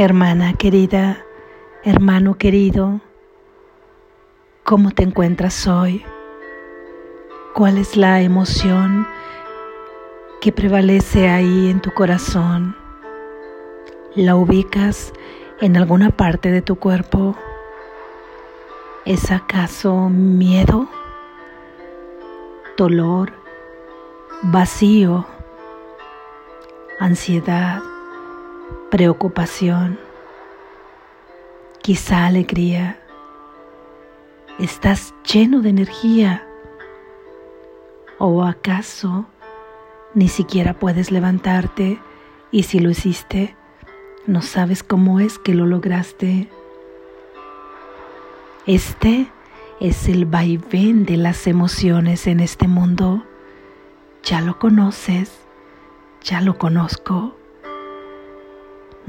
Hermana querida, hermano querido, ¿cómo te encuentras hoy? ¿Cuál es la emoción que prevalece ahí en tu corazón? ¿La ubicas en alguna parte de tu cuerpo? ¿Es acaso miedo? ¿Dolor? ¿Vacío? ¿Ansiedad? Preocupación, quizá alegría. ¿Estás lleno de energía? ¿O acaso ni siquiera puedes levantarte y si lo hiciste, no sabes cómo es que lo lograste? Este es el vaivén de las emociones en este mundo. Ya lo conoces, ya lo conozco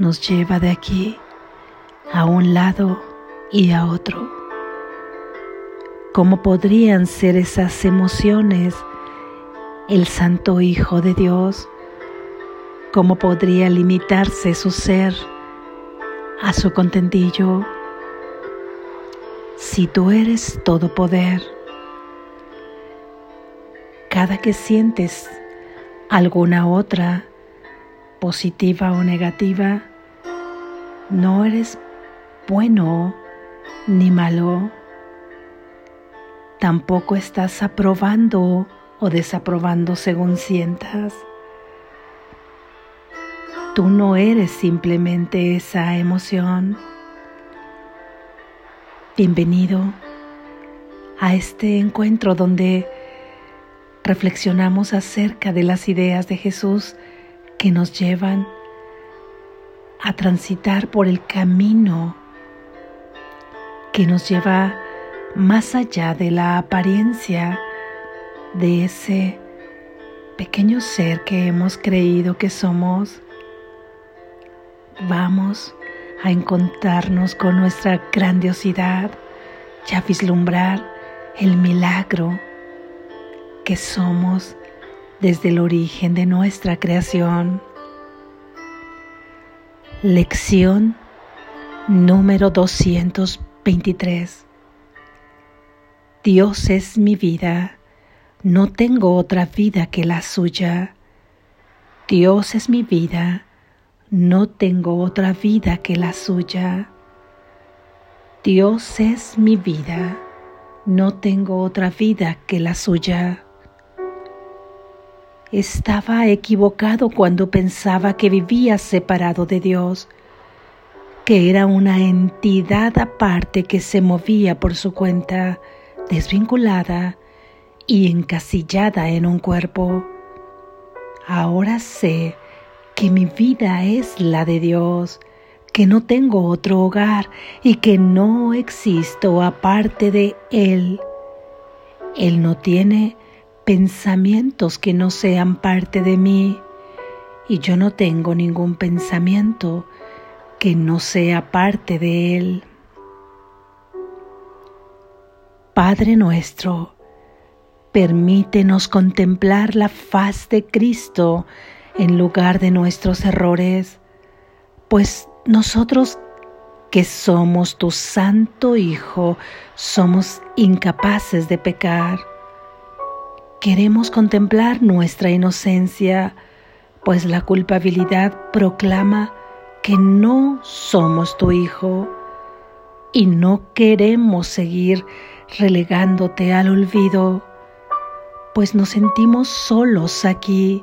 nos lleva de aquí a un lado y a otro. ¿Cómo podrían ser esas emociones el Santo Hijo de Dios? ¿Cómo podría limitarse su ser a su contentillo? Si tú eres todo poder, cada que sientes alguna otra, positiva o negativa, no eres bueno ni malo. Tampoco estás aprobando o desaprobando según sientas. Tú no eres simplemente esa emoción. Bienvenido a este encuentro donde reflexionamos acerca de las ideas de Jesús que nos llevan a transitar por el camino que nos lleva más allá de la apariencia de ese pequeño ser que hemos creído que somos. Vamos a encontrarnos con nuestra grandiosidad y a vislumbrar el milagro que somos desde el origen de nuestra creación. Lección número 223. Dios es mi vida, no tengo otra vida que la suya. Dios es mi vida, no tengo otra vida que la suya. Dios es mi vida, no tengo otra vida que la suya. Estaba equivocado cuando pensaba que vivía separado de Dios, que era una entidad aparte que se movía por su cuenta, desvinculada y encasillada en un cuerpo. Ahora sé que mi vida es la de Dios, que no tengo otro hogar y que no existo aparte de Él. Él no tiene pensamientos que no sean parte de mí y yo no tengo ningún pensamiento que no sea parte de Él. Padre nuestro, permítenos contemplar la faz de Cristo en lugar de nuestros errores, pues nosotros que somos tu Santo Hijo, somos incapaces de pecar. Queremos contemplar nuestra inocencia, pues la culpabilidad proclama que no somos tu hijo y no queremos seguir relegándote al olvido, pues nos sentimos solos aquí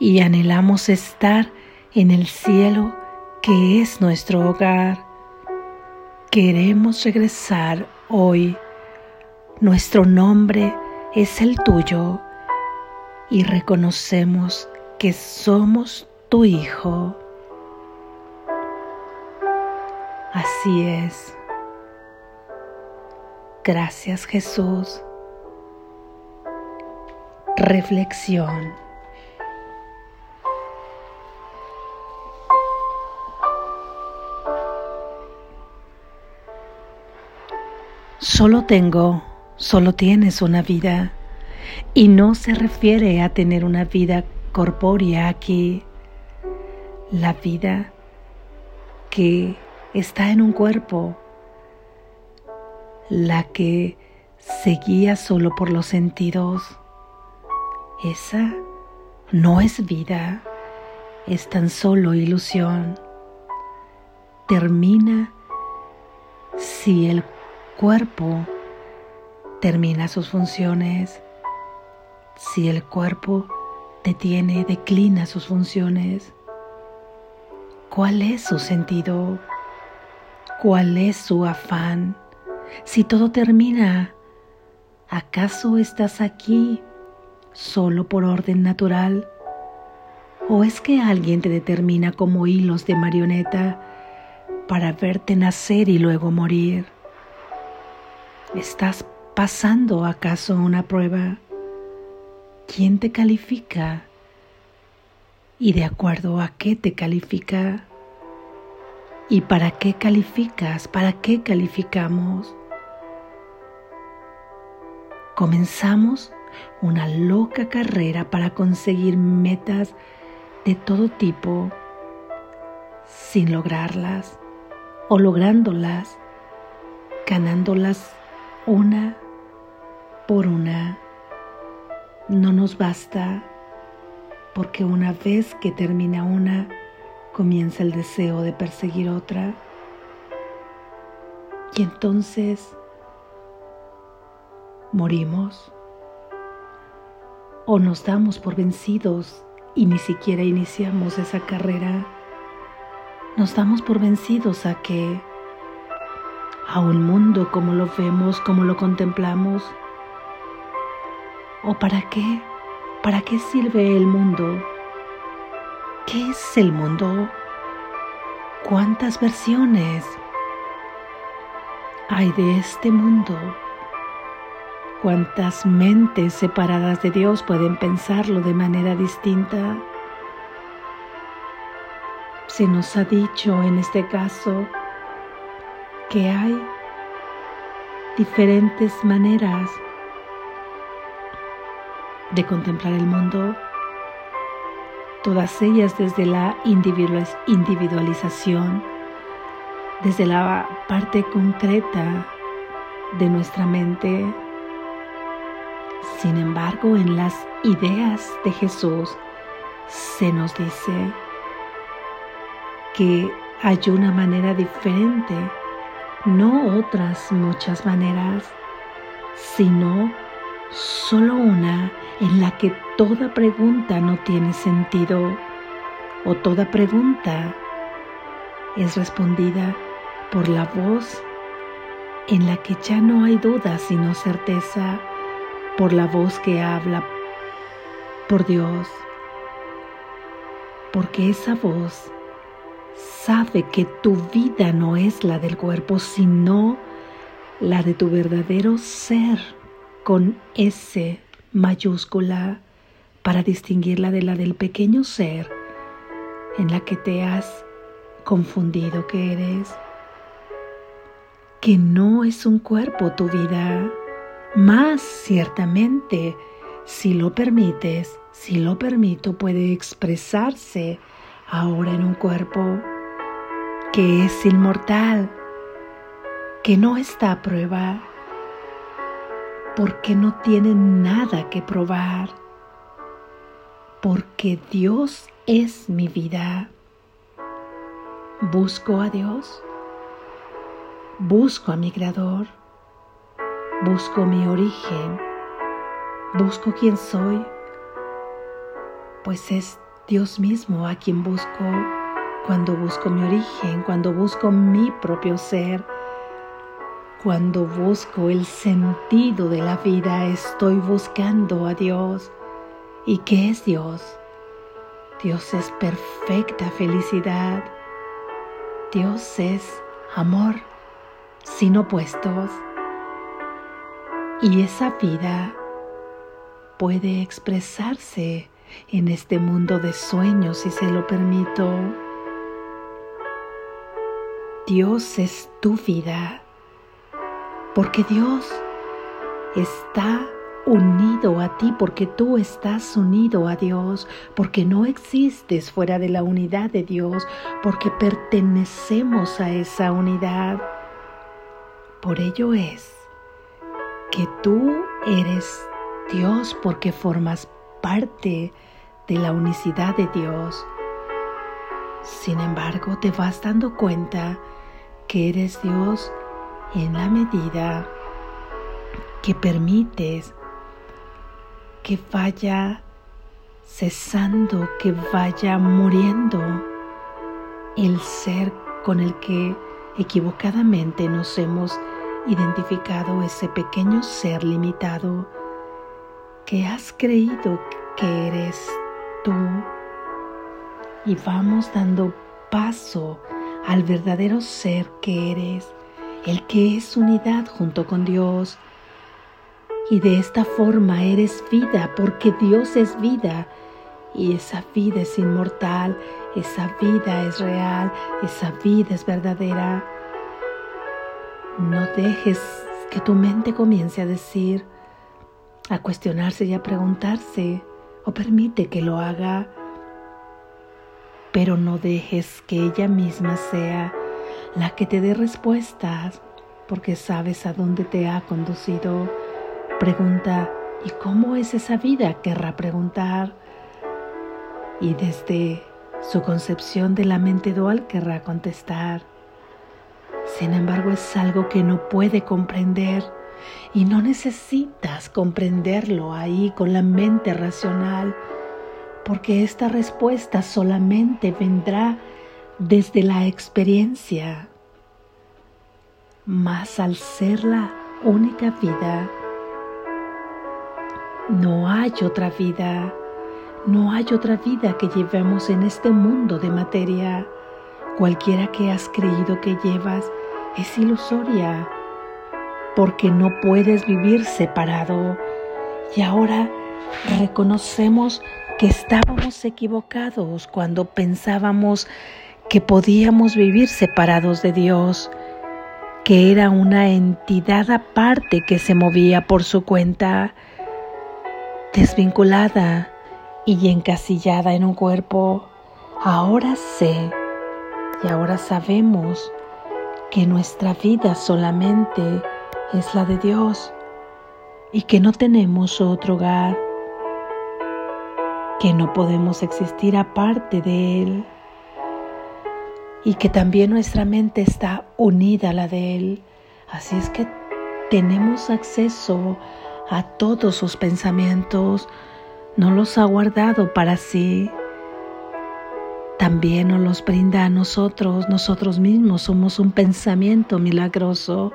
y anhelamos estar en el cielo que es nuestro hogar. Queremos regresar hoy. Nuestro nombre es el tuyo y reconocemos que somos tu Hijo. Así es. Gracias Jesús. Reflexión. Solo tengo Solo tienes una vida y no se refiere a tener una vida corpórea aquí. La vida que está en un cuerpo, la que se guía solo por los sentidos. Esa no es vida, es tan solo ilusión. Termina si el cuerpo termina sus funciones, si el cuerpo detiene, declina sus funciones. ¿Cuál es su sentido? ¿Cuál es su afán? Si todo termina, ¿acaso estás aquí solo por orden natural? ¿O es que alguien te determina como hilos de marioneta para verte nacer y luego morir? ¿Estás pasando acaso una prueba? ¿Quién te califica? ¿Y de acuerdo a qué te califica? ¿Y para qué calificas? ¿Para qué calificamos? Comenzamos una loca carrera para conseguir metas de todo tipo sin lograrlas o lográndolas, ganándolas una por una. No nos basta porque una vez que termina una, comienza el deseo de perseguir otra. Y entonces morimos o nos damos por vencidos y ni siquiera iniciamos esa carrera. Nos damos por vencidos a que a un mundo como lo vemos, como lo contemplamos. ¿O para qué? ¿Para qué sirve el mundo? ¿Qué es el mundo? ¿Cuántas versiones hay de este mundo? ¿Cuántas mentes separadas de Dios pueden pensarlo de manera distinta? Se nos ha dicho en este caso que hay diferentes maneras de contemplar el mundo, todas ellas desde la individualización, desde la parte concreta de nuestra mente, sin embargo, en las ideas de Jesús se nos dice que hay una manera diferente, no otras muchas maneras, sino solo una en la que toda pregunta no tiene sentido o toda pregunta es respondida por la voz en la que ya no hay duda sino certeza por la voz que habla por Dios, porque esa voz sabe que tu vida no es la del cuerpo, sino la de tu verdadero ser con S mayúscula para distinguirla de la del pequeño ser en la que te has confundido que eres, que no es un cuerpo tu vida, más ciertamente, si lo permites, si lo permito, puede expresarse ahora en un cuerpo que es inmortal, que no está a prueba, porque no tiene nada que probar, porque Dios es mi vida. Busco a Dios, busco a mi Creador. Busco mi origen, busco quién soy, pues es Dios mismo a quien busco cuando busco mi origen, cuando busco mi propio ser, cuando busco el sentido de la vida, estoy buscando a Dios. ¿Y qué es Dios? Dios es perfecta felicidad. Dios es amor sin opuestos. Y esa vida puede expresarse en este mundo de sueños si se lo permito. Dios es tu vida, porque Dios está unido a ti, porque tú estás unido a Dios, porque no existes fuera de la unidad de Dios, porque pertenecemos a esa unidad. Por ello es que tú eres Dios porque formas parte de la unicidad de Dios. Sin embargo, te vas dando cuenta que eres Dios en la medida que permites que vaya cesando, que vaya muriendo el ser con el que equivocadamente nos hemos identificado, ese pequeño ser limitado que has creído que eres tú. Y vamos dando paso al verdadero ser que eres, el que es unidad junto con Dios, y de esta forma eres vida, porque Dios es vida. Y esa vida es inmortal, esa vida es real, esa vida es verdadera. No dejes que tu mente comience a decir, a cuestionarse y a preguntarse, o permite que lo haga, pero no dejes que ella misma sea la que te dé respuestas, porque sabes a dónde te ha conducido Pregunta, ¿y cómo es esa vida? Querrá preguntar. Y desde su concepción de la mente dual querrá contestar. Sin embargo, es algo que no puede comprender y no necesitas comprenderlo ahí con la mente racional, porque esta respuesta solamente vendrá desde la experiencia. Mas al ser la única vida, no hay otra vida, no hay otra vida que llevemos en este mundo de materia. Cualquiera que has creído que llevas es ilusoria, porque no puedes vivir separado. Y ahora reconocemos que estábamos equivocados cuando pensábamos que podíamos vivir separados de Dios, que era una entidad aparte que se movía por su cuenta desvinculada y encasillada en un cuerpo, ahora sé y ahora sabemos que nuestra vida solamente es la de Dios y que no tenemos otro hogar, que no podemos existir aparte de Él y que también nuestra mente está unida a la de Él. Así es que tenemos acceso a todos sus pensamientos, no los ha guardado para sí. También nos los brinda a nosotros, nosotros mismos somos un pensamiento milagroso.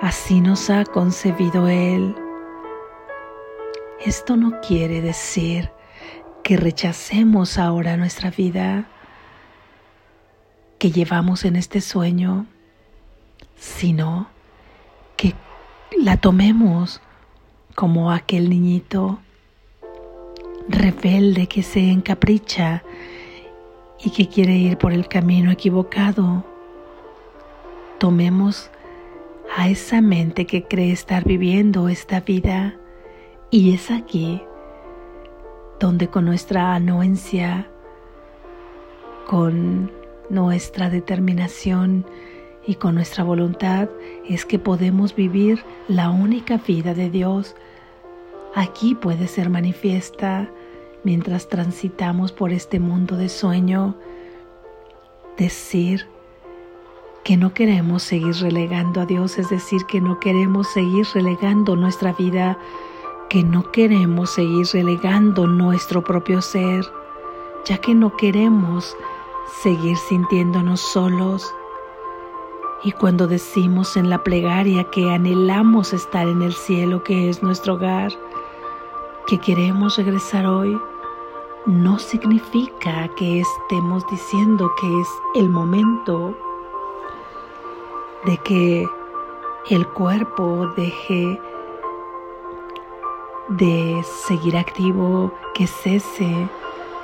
Así nos ha concebido Él. Esto no quiere decir que rechacemos ahora nuestra vida que llevamos en este sueño, sino que la tomemos como aquel niñito rebelde que se encapricha y que quiere ir por el camino equivocado. Tomemos a esa mente que cree estar viviendo esta vida y es aquí donde con nuestra anuencia, con nuestra determinación y con nuestra voluntad es que podemos vivir la única vida de Dios aquí puede ser manifiesta mientras transitamos por este mundo de sueño. Decir que no queremos seguir relegando a Dios, es decir, que no queremos seguir relegando nuestra vida, que no queremos seguir relegando nuestro propio ser, ya que no queremos seguir sintiéndonos solos. Y cuando decimos en la plegaria que anhelamos estar en el cielo, que es nuestro hogar, que queremos regresar hoy no significa que estemos diciendo que es el momento de que el cuerpo deje de seguir activo, que cese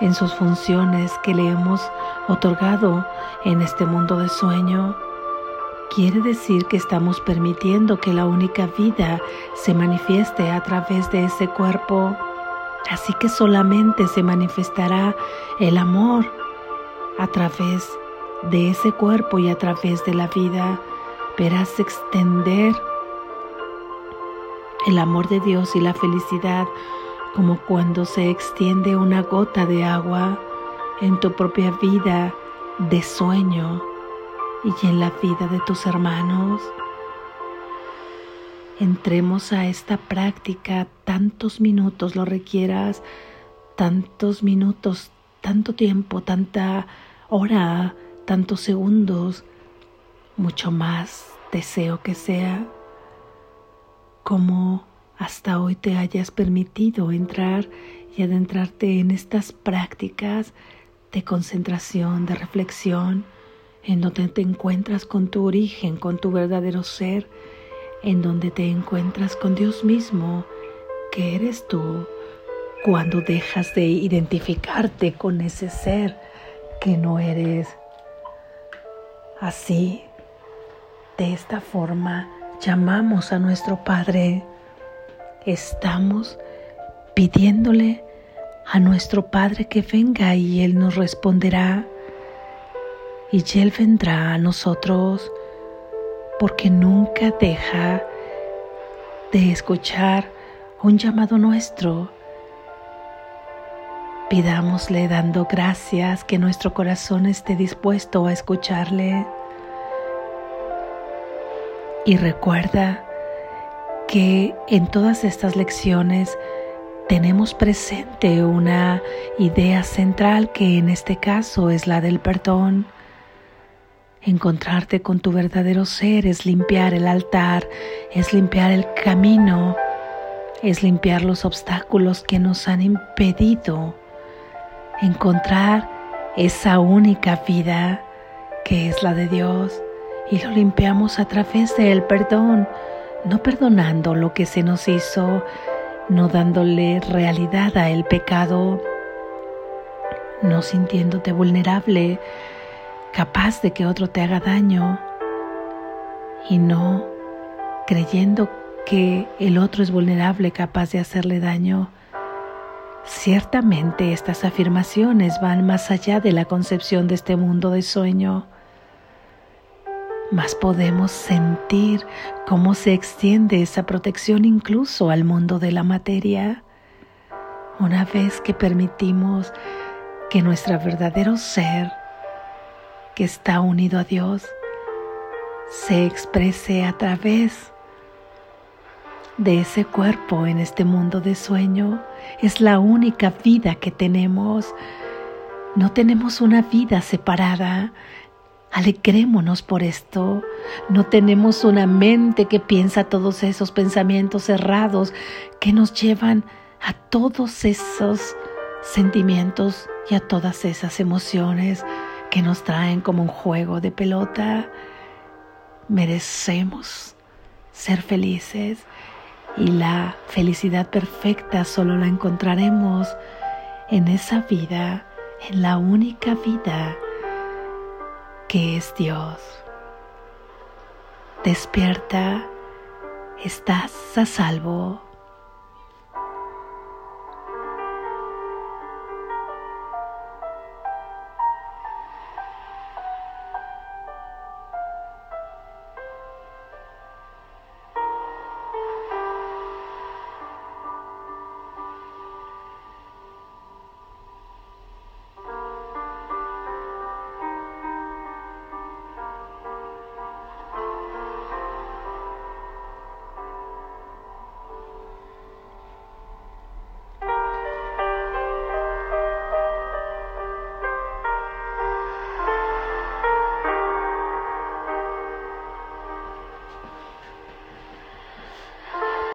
en sus funciones que le hemos otorgado en este mundo de sueño. quiere decir que estamos permitiendo que la única vida se manifieste a través de ese cuerpo. Así que solamente se manifestará el amor a través de ese cuerpo y a través de la vida. Verás extender el amor de Dios y la felicidad como cuando se extiende una gota de agua en tu propia vida de sueño y en la vida de tus hermanos. Entremos a esta práctica tantos minutos lo requieras, tantos minutos, tanto tiempo, tanta hora, tantos segundos, mucho más deseo que sea como hasta hoy te hayas permitido entrar y adentrarte en estas prácticas de concentración, de reflexión, en donde te encuentras con tu origen, con tu verdadero ser, en donde te encuentras con Dios mismo, que eres tú, cuando dejas de identificarte con ese ser que no eres. Así, de esta forma, llamamos a nuestro Padre. Estamos pidiéndole a nuestro Padre que venga y Él nos responderá. Y Él vendrá a nosotros porque nunca deja de escuchar un llamado nuestro. Pidámosle dando gracias que nuestro corazón esté dispuesto a escucharle. Y recuerda que en todas estas lecciones tenemos presente una idea central que en este caso es la del perdón. Encontrarte con tu verdadero ser es limpiar el altar, es limpiar el camino, es limpiar los obstáculos que nos han impedido encontrar esa única vida que es la de Dios y lo limpiamos a través del perdón, no perdonando lo que se nos hizo, no dándole realidad a el pecado, no sintiéndote vulnerable, capaz de que otro te haga daño y no creyendo que el otro es vulnerable, capaz de hacerle daño. Ciertamente estas afirmaciones van más allá de la concepción de este mundo de sueño más podemos sentir cómo se extiende esa protección incluso al mundo de la materia. Una vez que permitimos que nuestro verdadero ser, que está unido a Dios, se exprese a través de ese cuerpo en este mundo de sueño, es la única vida que tenemos. No tenemos una vida separada, Alegrémonos por esto. No tenemos una mente que piensa todos esos pensamientos errados que nos llevan a todos esos sentimientos y a todas esas emociones que nos traen como un juego de pelota. Merecemos ser felices y la felicidad perfecta solo la encontraremos en esa vida, en la única vida que es Dios. Despierta, estás a salvo.